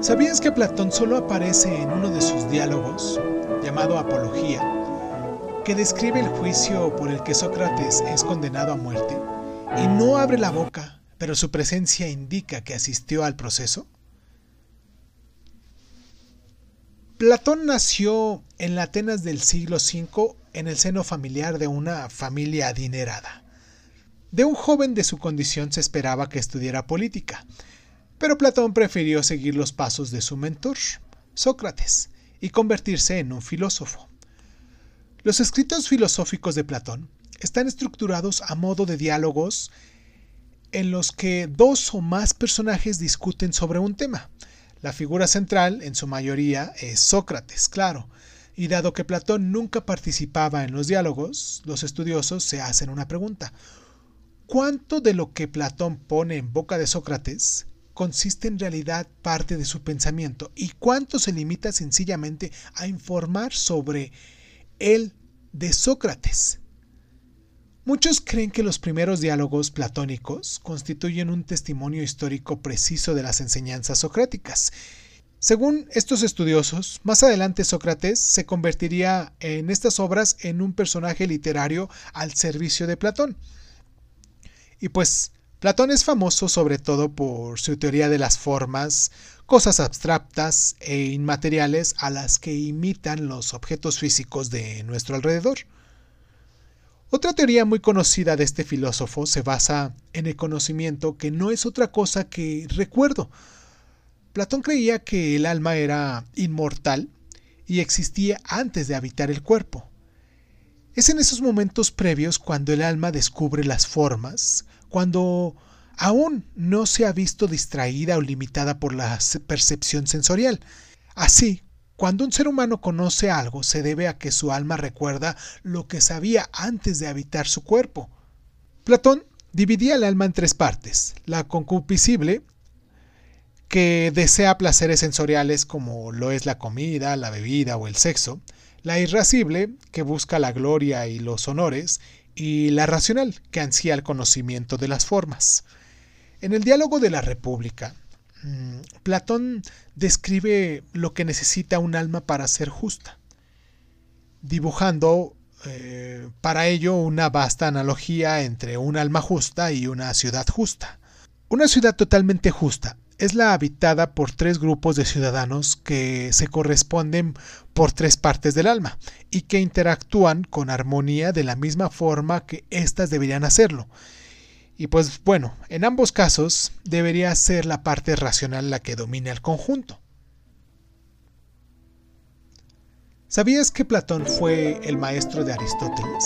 ¿Sabías que Platón solo aparece en uno de sus diálogos, llamado Apología, que describe el juicio por el que Sócrates es condenado a muerte, y no abre la boca, pero su presencia indica que asistió al proceso? Platón nació en la Atenas del siglo V en el seno familiar de una familia adinerada. De un joven de su condición se esperaba que estudiara política, pero Platón prefirió seguir los pasos de su mentor, Sócrates, y convertirse en un filósofo. Los escritos filosóficos de Platón están estructurados a modo de diálogos en los que dos o más personajes discuten sobre un tema. La figura central, en su mayoría, es Sócrates, claro, y dado que Platón nunca participaba en los diálogos, los estudiosos se hacen una pregunta. ¿Cuánto de lo que Platón pone en boca de Sócrates consiste en realidad parte de su pensamiento y cuánto se limita sencillamente a informar sobre él de Sócrates. Muchos creen que los primeros diálogos platónicos constituyen un testimonio histórico preciso de las enseñanzas socráticas. Según estos estudiosos, más adelante Sócrates se convertiría en estas obras en un personaje literario al servicio de Platón. Y pues Platón es famoso sobre todo por su teoría de las formas, cosas abstractas e inmateriales a las que imitan los objetos físicos de nuestro alrededor. Otra teoría muy conocida de este filósofo se basa en el conocimiento que no es otra cosa que recuerdo. Platón creía que el alma era inmortal y existía antes de habitar el cuerpo. Es en esos momentos previos cuando el alma descubre las formas, cuando aún no se ha visto distraída o limitada por la percepción sensorial. Así, cuando un ser humano conoce algo, se debe a que su alma recuerda lo que sabía antes de habitar su cuerpo. Platón dividía el alma en tres partes, la concupiscible, que desea placeres sensoriales como lo es la comida, la bebida o el sexo, la irascible, que busca la gloria y los honores, y la racional, que ansía el conocimiento de las formas. En el diálogo de la República, mm, Platón describe lo que necesita un alma para ser justa, dibujando eh, para ello una vasta analogía entre un alma justa y una ciudad justa. Una ciudad totalmente justa es la habitada por tres grupos de ciudadanos que se corresponden por tres partes del alma y que interactúan con armonía de la misma forma que éstas deberían hacerlo. Y pues bueno, en ambos casos debería ser la parte racional la que domine al conjunto. ¿Sabías que Platón fue el maestro de Aristóteles?